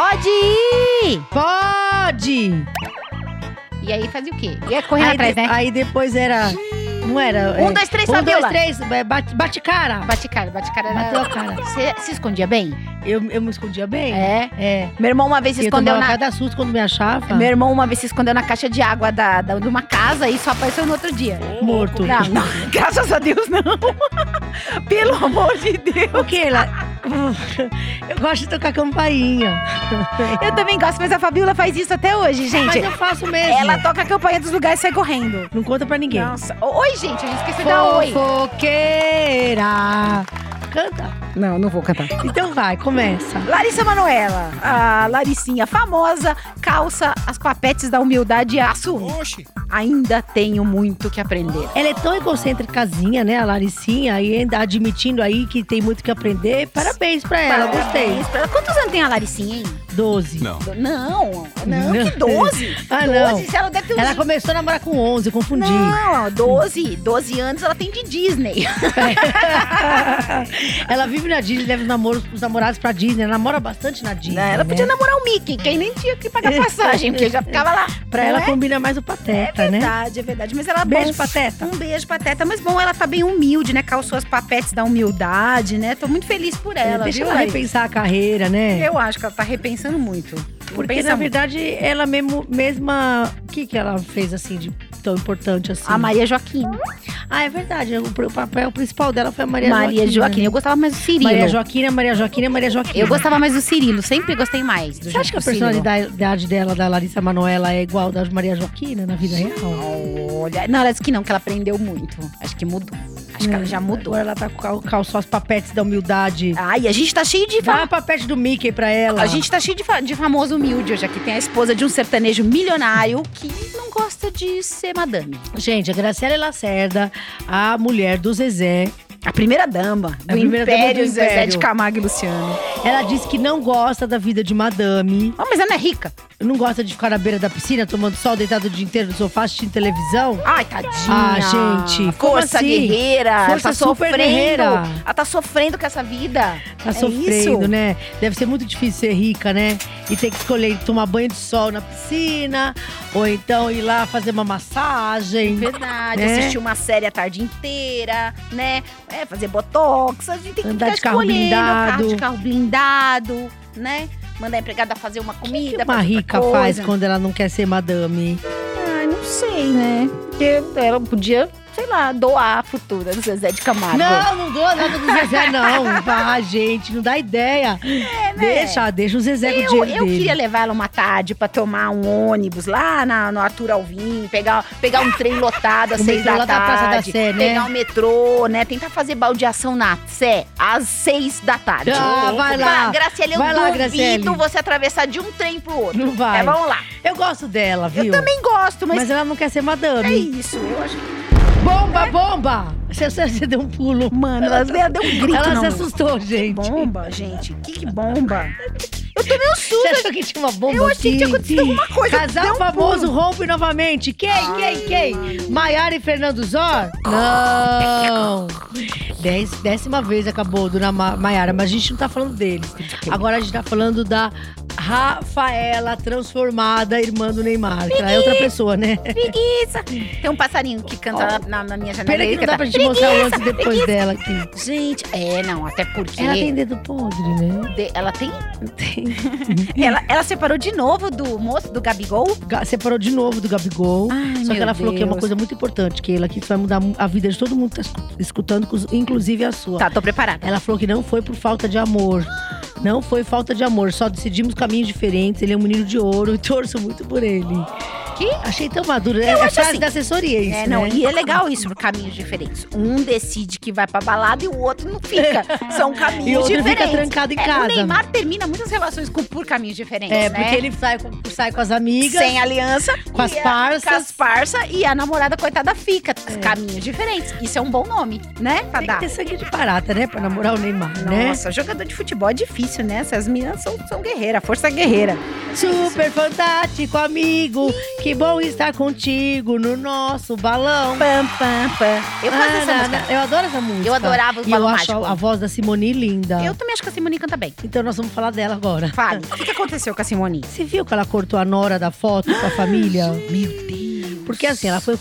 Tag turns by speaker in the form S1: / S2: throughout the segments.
S1: Pode ir!
S2: Pode!
S1: E aí fazia o quê? Ia correndo
S2: Aí,
S1: atrás,
S2: de-
S1: né?
S2: aí depois era. Não era?
S1: Um,
S2: é,
S1: dois, três,
S2: um,
S1: Fabiola.
S2: dois, três, é, bate, bate cara.
S1: Bate cara, bate cara.
S2: Bateu a cara.
S1: Você se escondia bem?
S2: Eu, eu me escondia bem?
S1: É.
S2: É.
S1: Meu irmão uma vez se
S2: Eu
S1: escondeu na...
S2: cada susto quando me achava.
S1: Meu irmão uma vez se escondeu na caixa de água da, da- de uma casa e só apareceu no outro dia.
S2: Morto.
S1: Não, não. Graças a Deus, não. Pelo amor de Deus.
S2: O que? Ela... Eu gosto de tocar campainha.
S1: Eu também gosto, mas a Fabiola faz isso até hoje, gente.
S2: Mas eu faço mesmo.
S1: Ela toca a campanha dos lugares e sai correndo.
S2: Não conta pra ninguém.
S1: Nossa. Oi, gente, a gente esqueceu da oi.
S2: Fofoqueira. Canta.
S1: Não, não vou cantar.
S2: Então vai, começa.
S1: Larissa Manoela, a Laricinha famosa, calça as papetes da humildade e assume.
S3: Oxe,
S1: Ainda tenho muito que aprender.
S2: Ela é tão egocêntricazinha, né, a Laricinha, e ainda admitindo aí que tem muito que aprender. Parabéns pra ela, gostei.
S1: Parabéns pra ela. Quantos anos tem a Laricinha, hein?
S2: Doze.
S3: não.
S1: Não, não,
S2: Não.
S1: que 12.
S2: Ah,
S1: 12,
S2: não.
S1: se ela deve ter uns...
S2: Ela começou a namorar com 11, eu confundi.
S1: Não, 12, 12 anos ela tem de Disney.
S2: ela vive na Disney, leva os, namoros, os namorados pra Disney. Ela namora bastante na Disney.
S1: ela podia
S2: né?
S1: namorar o Mickey, quem nem tinha que pagar passagem, porque já ficava lá.
S2: Pra
S1: não
S2: ela
S1: é?
S2: combina mais o Pateta, né?
S1: Verdade, é verdade. Mas ela
S2: Beijo,
S1: bom.
S2: Pateta.
S1: Um beijo, Pateta. Mas bom, ela tá bem humilde, né? Calçou as papetes da humildade, né? Tô muito feliz por ela,
S2: Deixa
S1: viu,
S2: ela
S1: Laís?
S2: repensar a carreira, né?
S1: Eu acho que ela tá repensando muito.
S2: Porque,
S1: Pensa
S2: na
S1: muito.
S2: verdade, ela mesmo, mesma... O que que ela fez, assim, de tão importante assim?
S1: A Maria Joaquim.
S2: Ah, é verdade. O, papel principal dela foi a Maria,
S1: Maria Joaquim.
S2: né?
S1: Eu gostava mais do Cirilo.
S2: Maria Joaquina, Maria Joaquina, Maria Joaquina.
S1: Eu gostava mais do Cirilo. Sempre gostei mais do
S2: Você acha que a personalidade dela, da Larissa Manoela, é igual da Maria Joaquina na vida real?
S1: Olha, não, ela disse que não, que ela aprendeu muito. Acho que mudou. Acho que ela já mudou.
S2: Agora ela tá com cal- calçou as papetes da humildade.
S1: Ai, a gente tá cheio de
S2: Dá a papete do Mickey pra ela.
S1: A gente tá cheio de, fa- de famoso humilde hoje aqui. Tem a esposa de um sertanejo milionário que não gosta de ser madame.
S2: Gente, a Graciela Lacerda, a mulher do Zezé,
S1: A primeira dama do
S2: A primeira dama
S1: Império,
S2: do
S1: Zezé
S2: Império.
S1: de Camargo e Luciano.
S2: Ela disse que não gosta da vida de madame,
S1: Oh, mas ela é rica.
S2: não gosta de ficar na beira da piscina tomando sol, deitado o dia inteiro no sofá assistindo televisão.
S1: Ai, tadinha.
S2: Ah, gente,
S1: Força
S2: assim?
S1: guerreira.
S2: Força
S1: tá
S2: super
S1: sofrendo.
S2: guerreira.
S1: Ela tá sofrendo com essa vida.
S2: Tá
S1: É
S2: sofrendo,
S1: isso?
S2: né? Deve ser muito difícil ser rica, né? E ter que escolher tomar banho de sol na piscina, ou então ir lá fazer uma massagem.
S1: Verdade,
S2: Né?
S1: assistir uma série a tarde inteira, né? É, fazer botox, a gente tem que
S2: Andar
S1: ficar
S2: de carro blindado.
S1: carro de carro blindado, né? Mandar a empregada fazer uma
S2: O
S1: comida.
S2: que uma rica faz quando ela não quer ser madame?
S1: Ai, não sei, né? Porque ela podia, sei lá, doar a futura do Zezé de Camargo.
S2: Não, não dou nada do Zezé, não. Ah, gente, não dá ideia. Deixa, deixa o Zezé com o
S1: É, né? Eu,
S2: dinheiro
S1: eu
S2: dele.
S1: queria levar ela uma tarde pra tomar um ônibus lá na, no Arthur Alvim, pegar, pegar um trem lotado às
S2: O
S1: seis da
S2: lá da
S1: tarde.
S2: Praça da Sé, né?
S1: Pegar um metrô, né? Tentar fazer baldeação na Sé às seis da tarde.
S2: Ah, vai lá.
S1: Bah, Graciela, eu
S2: Vai lá, Graciele.
S1: você atravessar de um trem pro outro.
S2: Não vai.
S1: É, vamos lá.
S2: Eu gosto dela, viu?
S1: Eu também gosto, mas,
S2: Mas ela não quer ser
S1: é
S2: madame.
S1: isso. Eu acho que...
S2: Bomba, bomba! Você, você, deu um pulo.
S1: Mano, ela, ela deu um grito.
S2: Ela
S1: não.
S2: se assustou,
S1: Que
S2: gente.
S1: bomba, gente. Que, que bomba. Eu tomei um susto.
S2: Você achou que tinha uma bomba
S1: Eu achei que tinha acontecido alguma coisa.
S2: Casal
S1: um
S2: famoso
S1: pulo.
S2: rompe novamente. Quem, quem, quem? Maiara e Fernando Zor? Não. Dez, décima vez acabou do Ma- Maiara, mas a gente não tá falando deles. Agora a gente tá falando da Rafaela transformada, irmã do Neymar. Ela é outra pessoa, né?
S1: Preguiça. Tem um passarinho que canta na, na minha janela.
S2: Pena que não dá pra gente mostrar o antes e depois dela aqui.
S1: Gente, é, não, até porque.
S2: Ela tem dedo podre, né?
S1: de- ela tem.
S2: Tem.
S1: Ela, ela separou de novo do moço, do Gabigol.
S2: Ga- Separou de novo do Gabigol.
S1: Ai,
S2: Só que ela falou que é uma
S1: Deus.
S2: coisa muito importante, que ela que isso vai mudar a vida de todo mundo que tá escu- escutando, inclusive a sua.
S1: Tá, tô preparada.
S2: Ela falou que não foi por falta de amor. Não foi falta de amor, só decidimos caminhos diferentes. Ele é um menino de ouro e torço muito por ele.
S1: Que?
S2: Achei tão maduro. É a
S1: acho
S2: frase
S1: assim.
S2: da assessoria, isso,
S1: É, não,
S2: né?
S1: e é legal isso, por caminhos diferentes. Um decide que vai pra balada e o outro não fica. São caminhos
S2: E outro
S1: diferentes.
S2: fica trancado em
S1: É,
S2: casa.
S1: O Neymar termina muitas relações com, por caminhos diferentes,
S2: É,
S1: né?
S2: porque ele sai com, sai com as amigas.
S1: Sem aliança.
S2: Com as parças.
S1: Com as parças e a namorada, coitada, fica. Caminhos diferentes. Isso é um bom nome, né? Pra
S2: Tem que
S1: dar.
S2: ter sangue de barata, né? Pra namorar o Neymar, né?
S1: Nossa, jogador de futebol é difícil, né? Essas meninas são, são guerreiras, força guerreira.
S2: Super fantástico amigo que Que bom estar contigo no nosso balão.
S1: Pam, pam, pam. Eu faço essa
S2: Ah,
S1: música.
S2: na- Eu adoro essa música.
S1: Eu adorava o
S2: E eu
S1: Balão
S2: acho
S1: Mágico.
S2: a voz da Simone linda.
S1: Eu também acho que a Simone canta bem.
S2: Então nós vamos falar dela agora.
S1: Fale. O que que aconteceu com a Simone?
S2: Você viu que ela cortou a nora da foto com a família?
S1: Meu Deus.
S2: Porque assim, ela foi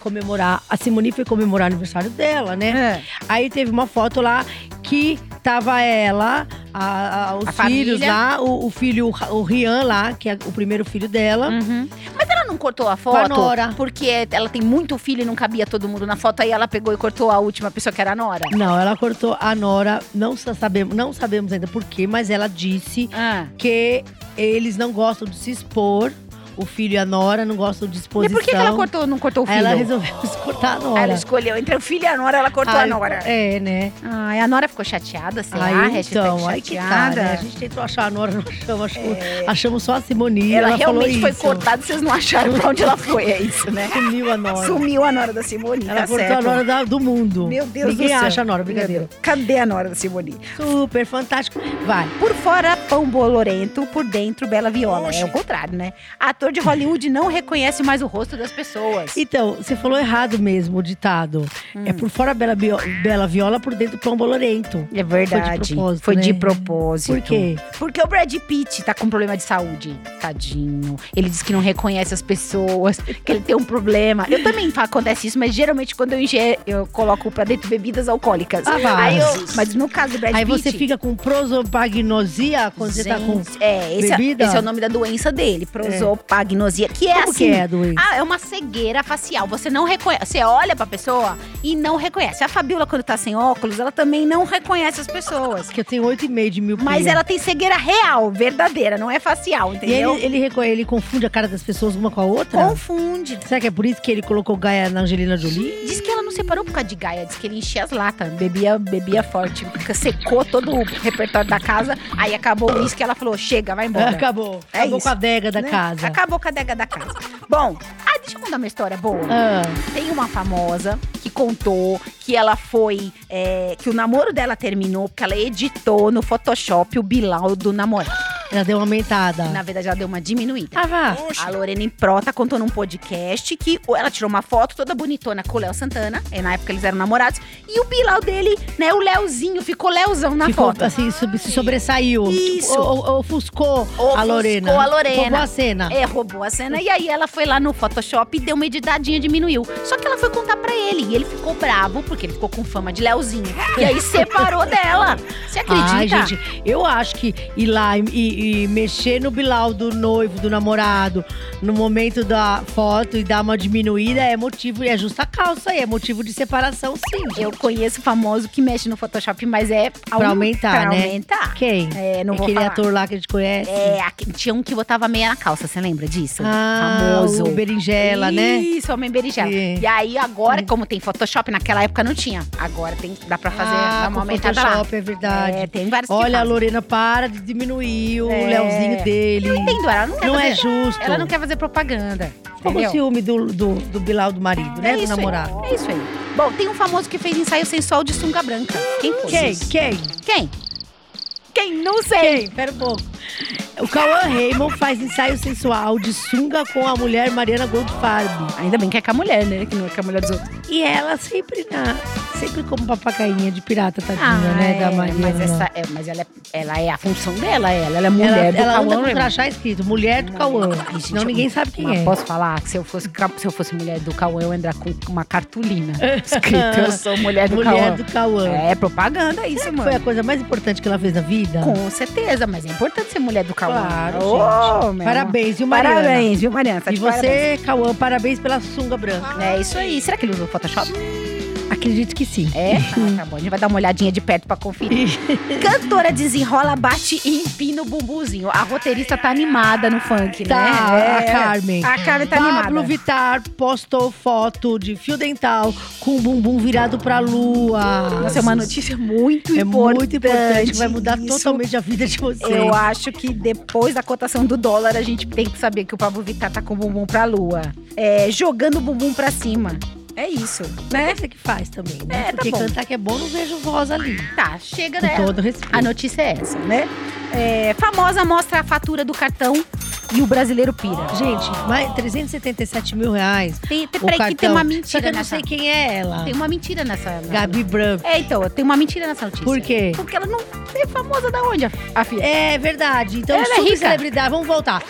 S2: comemorar. A Simone foi comemorar o aniversário dela, né?
S1: É.
S2: Aí teve uma foto lá que tava ela, a- a- os filhos
S1: família.
S2: lá, o, o filho, o Rian lá, que é o primeiro filho dela.
S1: Uhum. Mas ela não cortou a
S2: a
S1: foto?
S2: Nora.
S1: Porque ela tem muito filho e não cabia todo mundo na foto. Aí ela pegou e cortou a última pessoa que era a Nora.
S2: Não, ela cortou a Nora, não sa- sabemos, não sabemos ainda por quê, mas ela disse
S1: Ah.
S2: que eles não gostam de se expor. O filho e a Nora não gostam de
S1: E
S2: exposição.
S1: por que, que ela cortou, não cortou o
S2: Aí
S1: filho?
S2: ela resolveu cortar a Nora.
S1: Ela escolheu entre o filho e a Nora, ela cortou
S2: Ai,
S1: a Nora.
S2: É, né?
S1: Ai, a Nora ficou chateada, será?
S2: Aí,
S1: Hashtag
S2: então, que tá,
S1: chateada.
S2: né? A gente tentou achar a Nora, não achamos. Achamos, achamos só a Simone.
S1: Ela,
S2: ela,
S1: realmente foi cortada, vocês não acharam pra onde ela foi, é isso, né?
S2: Sumiu a Nora.
S1: Sumiu a Nora da Simone,
S2: Ela
S1: tá
S2: cortou
S1: certo.
S2: a Nora da- do mundo.
S1: Meu Deus
S2: Ninguém
S1: do céu.
S2: acha a Nora, brincadeira.
S1: Cadê a Nora da Simone?
S2: Super fantástico. Vai.
S1: Por fora, pão bolorento, por dentro, bela viola. É o contrário, né? Ator de Hollywood não reconhece mais o rosto das pessoas.
S2: Então, você falou errado mesmo o ditado.
S1: Hum.
S2: É por fora bela, bio- bela viola, por dentro pão bolorento.
S1: É verdade.
S2: propósito,
S1: Foi de
S2: né?
S1: propósito.
S2: Por quê?
S1: Porque o Brad Pitt tá com problema de saúde. Tadinho. Ele diz que não reconhece as pessoas, que ele tem um problema. Eu também acontece isso, mas geralmente quando eu ingero, eu coloco pra dentro bebidas alcoólicas.
S2: Ah.
S1: Aí eu- mas no caso do Brad
S2: Aí
S1: Pitt.
S2: você fica com prosopagnosia quando você tá com.
S1: Gente, é, esse,
S2: bebida?
S1: É, esse é o nome da doença dele, prosopagnosia, que é
S2: Como
S1: assim.
S2: que é a doença?
S1: Ah, é uma cegueira facial. Você não reconhece. Você olha pra pessoa e não reconhece. A Fabiola, quando tá sem óculos, ela também não reconhece as pessoas.
S2: Que eu tenho 8,5 de mil
S1: Mas ela tem cegueira real, verdadeira, não é facial,
S2: E
S1: entendeu?
S2: ele, ele, reco- ele confunde a cara das pessoas uma com a outra?
S1: Confunde.
S2: Será que é por isso que ele colocou Gaia na Angelina Jolie?
S1: Diz que separou por causa de Gaia, diz que ele enchia as latas, bebia, bebia forte, secou todo o repertório da casa, aí acabou o uísque ela falou: chega, vai embora.
S2: Acabou.
S1: É
S2: Acabou
S1: isso,
S2: com a adega da
S1: né?
S2: casa.
S1: Acabou com a adega da casa. Bom, ah, deixa eu contar uma história boa.
S2: Ah,
S1: Tem uma famosa que contou que ela foi. é, que o namoro dela terminou porque ela editou no Photoshop o Bilal do namorado.
S2: Ela deu uma aumentada.
S1: Na verdade, ela deu uma diminuída.
S2: Ah, vá.
S1: A Lorena Improta contou num podcast que ela tirou uma foto toda bonitona com o Léo Santana, e na época eles eram namorados, e o Bilal dele, né, o Léozinho, ficou Léozão na
S2: Ficou
S1: foto.
S2: assim, sub- se sobressaiu.
S1: Isso.
S2: O- o- ofuscou a
S1: Ofuscou
S2: Lorena.
S1: a Lorena.
S2: Roubou a cena.
S1: É, roubou a cena. E aí ela foi lá no Photoshop e deu uma editadinha, diminuiu. Só que ela foi contar pra ele. E ele ficou bravo, porque ele ficou com fama de Léozinho. E aí separou dela. Você acredita?
S2: Ai, gente, eu acho que ir lá e, e- e mexer no Bilal do noivo, do namorado, no momento da foto e dar uma diminuída é motivo, é justa causa aí, é motivo de separação, sim. gente.
S1: Eu conheço famoso que mexe no Photoshop, mas é
S2: Pra aumentar,
S1: pra
S2: né?
S1: aumentar.
S2: Quem?
S1: É, não
S2: Aquele
S1: falar.
S2: ator lá que a gente conhece.
S1: É, aqui- tinha um que botava meia na calça, você lembra disso?
S2: Ah,
S1: Famoso.
S2: o Berinjela, né?
S1: Isso, homem berinjela.
S2: É.
S1: E aí, agora, como tem Photoshop, naquela época não tinha. Agora tem, dá pra fazer
S2: ah,
S1: uma aumentada lá.
S2: Photoshop, é verdade.
S1: É, tem vários
S2: Olha. Lorena, para de diminuir o
S1: É.
S2: Léozinho dele.
S1: Entendo, ela não quer
S2: Não
S1: fazer,
S2: é justo.
S1: Ela não quer fazer propaganda.
S2: Como o ciúme do, do, do Bilal do marido, né?
S1: é
S2: do namorado.
S1: Aí, é isso aí. Bom, tem um famoso que fez ensaio sensual de sunga branca. Quem foi?
S2: Quem? Quem?
S1: Quem? Quem? Não sei.
S2: Quem? Pera um pouco. O Cauã Raymond faz ensaio sensual de sunga com a mulher Mariana Goldfarb.
S1: Ainda bem que é com a mulher, né? Que não é com a mulher dos outros.
S2: E ela sempre na, sempre como papacainha de pirata, tadinha, né? Da Mariana.
S1: Ah, Mas, essa, é, mas ela, é, ela é a função dela, ela, ela é mulher
S2: ela
S1: do
S2: ela anda
S1: Cauã
S2: com
S1: Raymond.
S2: crachá escrito, mulher do Cauã.
S1: Ai,
S2: Senão
S1: eu-
S2: ninguém sabe quem
S1: Mas
S2: é.
S1: posso falar que se eu fosse, se eu fosse mulher do Cauã, eu ia andar com uma cartolina escrito Eu sou mulher do
S2: mulher
S1: Cauã.
S2: do Cauã.
S1: É propaganda isso,
S2: Será que
S1: mano.
S2: foi a coisa mais importante que ela fez na vida?
S1: Com certeza, mas é importante ser mulher do Cauã.
S2: Claro,
S1: Ô,
S2: gente. Parabéns, viu, Mariana?
S1: Parabéns, viu, Mariana? Tá
S2: E
S1: parabéns.
S2: você, Cauã, parabéns pela sunga branca.
S1: É isso aí. Será que ele usou Photoshop?
S2: Acredito que sim.
S1: É? Ah, tá bom. A gente vai dar uma olhadinha de perto pra conferir. Cantora desenrola, bate e empina o bumbuzinho. A roteirista tá animada no funk,
S2: Tá,
S1: né?
S2: a
S1: É.
S2: Carmen.
S1: A Carmen tá
S2: Pablo
S1: animada.
S2: Vittar postou foto de fio dental com o bumbum virado pra lua.
S1: Nossa, é uma notícia muito
S2: É
S1: importante.
S2: muito importante, vai mudar
S1: isso.
S2: totalmente a vida de vocês.
S1: Eu acho que depois da cotação do dólar, a gente tem que saber que o Pablo Vittar tá com o bumbum pra lua. É, jogando o bumbum pra cima. É isso, né?
S2: Essa que faz também, né?
S1: É, tá
S2: Porque
S1: bom.
S2: cantar que é bom, não vejo voz ali.
S1: Tá, chega,
S2: Com
S1: né?
S2: todo respeito.
S1: A notícia é essa, né? É, famosa mostra a fatura do cartão e o brasileiro pira.
S2: Gente, mais 377 mil reais.
S1: Tem, tem,
S2: o
S1: peraí,
S2: cartão.
S1: que tem uma
S2: Só
S1: mentira
S2: que eu não
S1: nessa.
S2: sei quem é ela.
S1: Tem uma mentira nessa.
S2: Gabi Branco.
S1: É, então, tem uma mentira nessa notícia.
S2: Por quê?
S1: Porque ela não é famosa da onde, a, a filha?
S2: É verdade. Então,
S1: Ela é rica.
S2: subcelebridade. Vamos voltar.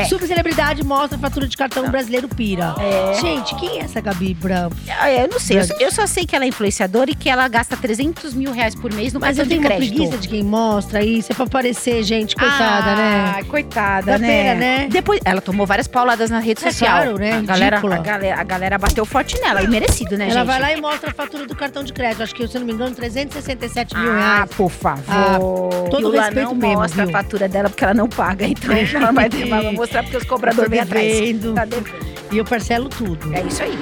S1: É.
S2: Subcelebridade mostra a fatura de cartão brasileiro pira.
S1: É.
S2: Gente, quem é essa Gabi Branco?
S1: Ah, Eu não sei, eu só, eu só sei que ela é influenciadora e que ela gasta 300 mil reais por mês no
S2: Mas eu
S1: cartão de
S2: tenho uma
S1: crédito.
S2: preguiça de quem mostra isso. É pra aparecer, gente. Coitada,
S1: ah,
S2: né?
S1: coitada,
S2: Dá
S1: né?
S2: pena, né?
S1: Depois, ela tomou várias pauladas na rede
S2: É
S1: social.
S2: claro, né?
S1: A galera, a, galera, a galera bateu forte nela, e merecido, né,
S2: Ela
S1: gente?
S2: vai lá e mostra a fatura do cartão de crédito. Acho que, se eu não me engano, 367 mil
S1: ah,
S2: reais.
S1: por favor.
S2: Ah, todo
S1: e o
S2: respeito
S1: não
S2: mesmo,
S1: mostra
S2: viu?
S1: a fatura dela porque ela não paga, então ela vai, vai mostrar porque os cobradores vêm atrás. Tá devendo.
S2: E eu parcelo tudo.
S1: É isso aí.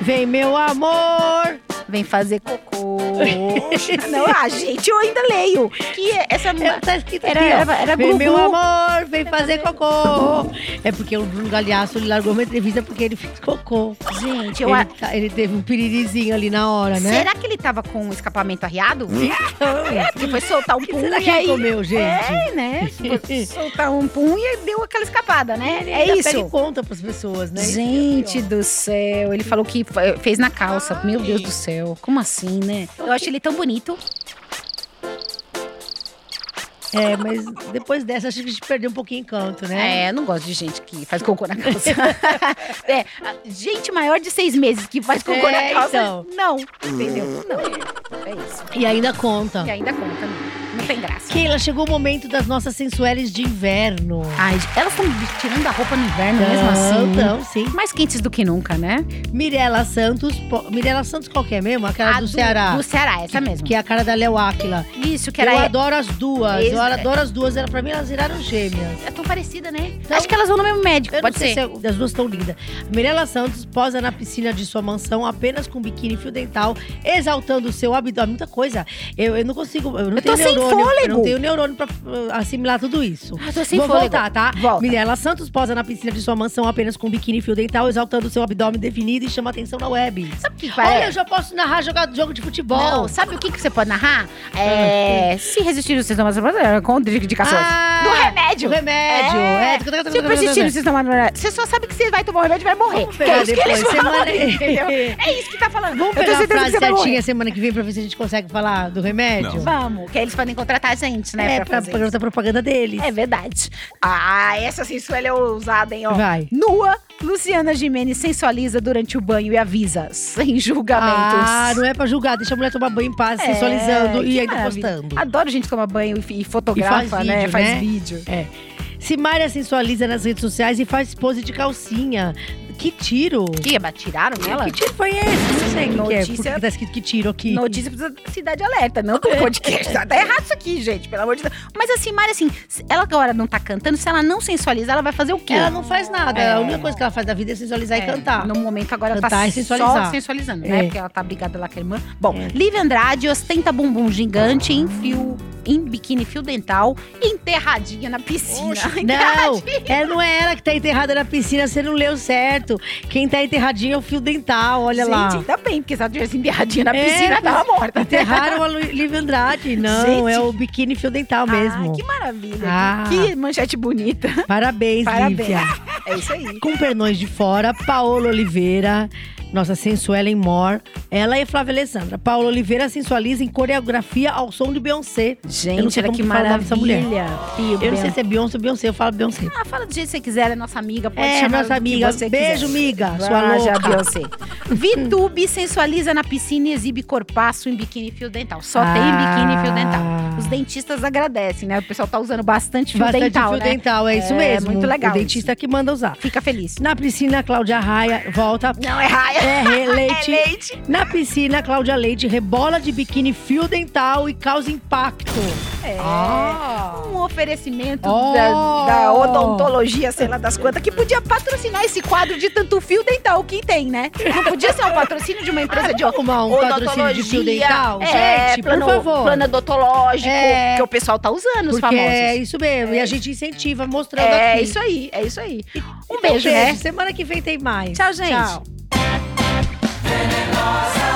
S2: Vem, meu amor!
S1: Vem fazer cocô. não, ah, gente, eu ainda leio. Que essa
S2: É, tá escrito
S1: Era-
S2: aqui,
S1: era- era
S2: Vem, meu amor, vem fazer cocô. É porque o Bruno Galhaço ele largou uma entrevista porque ele fez cocô.
S1: Gente, eu
S2: Ele,
S1: a-
S2: tá- ele teve um piririzinho ali na hora, né?
S1: Será que ele tava com o escapamento arriado?
S2: Então,
S1: É, porque foi soltar um
S2: será
S1: e
S2: ele
S1: aí...
S2: comeu, gente?
S1: É, né? Foi soltar um pum e deu aquela escapada, né?
S2: Ele
S1: É isso.
S2: pega e conta pras pessoas, né?
S1: Gente do céu, ele falou que fez na calça. Meu Deus do céu, como assim, né? Eu acho ele tão bonito.
S2: É, mas depois dessa, acho que a gente perdeu um pouquinho o encanto, né?
S1: É, não gosto de gente que faz cocô na calça. é, gente maior de seis meses que faz cocô
S2: É,
S1: na calça,
S2: então.
S1: não, entendeu? Não, é isso.
S2: E ainda conta.
S1: E ainda conta, não, não tem graça.
S2: Keila, chegou o momento das nossas sensueles de inverno.
S1: Ai, elas estão tirando a roupa no inverno mesmo assim.
S2: Então, sim.
S1: Mais quentes do que nunca, né?
S2: Mirela Santos. po- Mirela Santos qual que é mesmo? Aquela
S1: A
S2: do, Ceará.
S1: Do Ceará, essa mesmo.
S2: Que é a cara da Léo Áquila.
S1: Isso, que
S2: Eu
S1: era.
S2: adoro as duas.
S1: Ex-
S2: Eu adoro as duas. Ela, pra mim, elas viraram gêmeas.
S1: É tão parecida, né?
S2: Então-
S1: Acho que elas vão no mesmo médico,
S2: Eu
S1: pode ser.
S2: se é- as duas estão lindas. Mirela Santos posa na piscina de sua mansão apenas com biquíni e fio dental, exaltando o seu abdômen. Muita coisa. Eu, eu não consigo. Eu não
S1: Eu tô
S2: tenho
S1: sem
S2: neurônio. Eu não tenho neurônio pra uh, assimilar tudo isso.
S1: Ah, tô sem
S2: Vou
S1: fôlego.
S2: voltar, tá?
S1: Volta.
S2: Mirela Santos posa na piscina de sua mansão apenas com biquíni e fio dental, exaltando o seu abdômen definido e chama atenção na web.
S1: Sabe o que
S2: Olha,
S1: parece?
S2: eu já posso narrar jogar jogo de futebol.
S1: Não, sabe o que, que você pode narrar? É, se resistir ao sistema com indicações.
S2: Ah,
S1: do remédio.
S2: Do remédio.
S1: É.
S2: É.
S1: Se persistir no sistema imunológico, você só sabe que você vai tomar o remédio e vai morrer.
S2: Vamos pegar
S1: Que é isso
S2: depois, semana-
S1: entendeu? É isso que tá falando.
S2: Vamos pegar a frase certinha semana que vem pra ver se a gente consegue falar do remédio?
S1: Vamos, que aí eles podem contratar a gente, né?
S2: É,
S1: pra
S2: pra,
S1: fazer
S2: pra propaganda deles.
S1: É verdade. Ah, essa sensuela é ousada, hein, ó.
S2: Vai.
S1: Nua, Luciana Gimenez sensualiza durante o banho e avisa, sem julgamentos.
S2: Ah, não é pra julgar, deixa a mulher tomar banho em paz,
S1: É,
S2: sensualizando e ainda
S1: maravilha.
S2: postando.
S1: Adoro gente tomar banho e, e fotografa,
S2: E faz
S1: né?
S2: vídeo,
S1: Faz
S2: né?
S1: vídeo.
S2: É. Simária sensualiza nas redes sociais e faz pose de calcinha. Que tiro!
S1: Que, tiraram ela?
S2: Que tiro foi esse? Não sei o que, que é. Por
S1: Notícia-
S2: que tá escrito que tiro aqui?
S1: Notícia precisa Cidade Alerta, não do podcast. Tá errado isso aqui, gente, pelo amor de Deus. Mas assim, Mari, assim, se ela agora não tá cantando, se ela não sensualizar, ela vai fazer o quê?
S2: Ela não faz nada.
S1: É.
S2: A única coisa que ela faz da vida é sensualizar e
S1: É,
S2: cantar.
S1: No momento agora
S2: Cantar
S1: tá
S2: e sensualizar.
S1: só sensualizando,
S2: É.
S1: né? Porque ela tá brigada lá com a irmã. Bom,
S2: É.
S1: Lívia Andrade ostenta bumbum gigante em fio, em biquíni fio dental, enterradinha na piscina.
S2: Não,
S1: Enterradinha.
S2: é, não é ela que tá enterrada na piscina, você não leu certo. Quem tá enterradinho é o fio dental, olha
S1: Gente,
S2: lá.
S1: ainda bem, porque se ela tivesse enterradinha na
S2: É,
S1: piscina, ela tava morta.
S2: Enterraram a Lívia Andrade. Não,
S1: Gente.
S2: é o biquíni fio dental mesmo.
S1: Ah, que maravilha.
S2: Ah.
S1: Que manchete bonita.
S2: Parabéns,
S1: Parabéns.
S2: Lívia.
S1: É isso aí.
S2: Com pernões de fora, Paola Oliveira, nossa sensuela Mor. Ela e Flávia Alessandra. Paola Oliveira sensualiza em coreografia ao som de Beyoncé.
S1: Gente, olha que
S2: dessa mulher.
S1: maravilha.
S2: Eu não sei se é Beyoncé ou Beyoncé, eu falo Beyoncé.
S1: Ah, fala do jeito que você quiser, ela é nossa amiga. Pode
S2: É,
S1: chamar
S2: nossa amiga. Beijo,
S1: quiser.
S2: amiga, sua
S1: Ah, já,
S2: louca.
S1: Beyoncé. Vitube sensualiza na piscina e exibe corpaço em biquíni fio dental. Só tem
S2: Ah.
S1: biquíni e fio dental. Os dentistas agradecem, né? O pessoal tá usando bastante fio
S2: Bastante
S1: dental,
S2: fio
S1: né?
S2: dental, é isso
S1: É,
S2: mesmo.
S1: muito legal
S2: O dentista que manda usar.
S1: Fica feliz.
S2: Na piscina, Cláudia Raia volta.
S1: Não é raia.
S2: É, leite.
S1: É leite.
S2: Na piscina, Cláudia Leite rebola de biquíni fio dental e causa impacto.
S1: É.
S2: Ah.
S1: Um oferecimento
S2: Oh.
S1: da, da odontologia, sei lá das quantas, que podia patrocinar esse quadro de tanto fio dental que tem, né? Não podia ser um patrocínio de uma empresa de
S2: Arrumar um patrocínio de fio dental?
S1: É,
S2: Gente,
S1: plano,
S2: por favor.
S1: plano odontológico,
S2: É.
S1: que o pessoal tá usando, os
S2: Porque
S1: famosos.
S2: é isso mesmo. E a gente incentiva mostrando
S1: É
S2: aqui.
S1: isso aí, é isso aí. Um
S2: Então,
S1: beijo, né?
S2: Semana que vem tem mais.
S1: Tchau, gente.
S2: Tchau. cause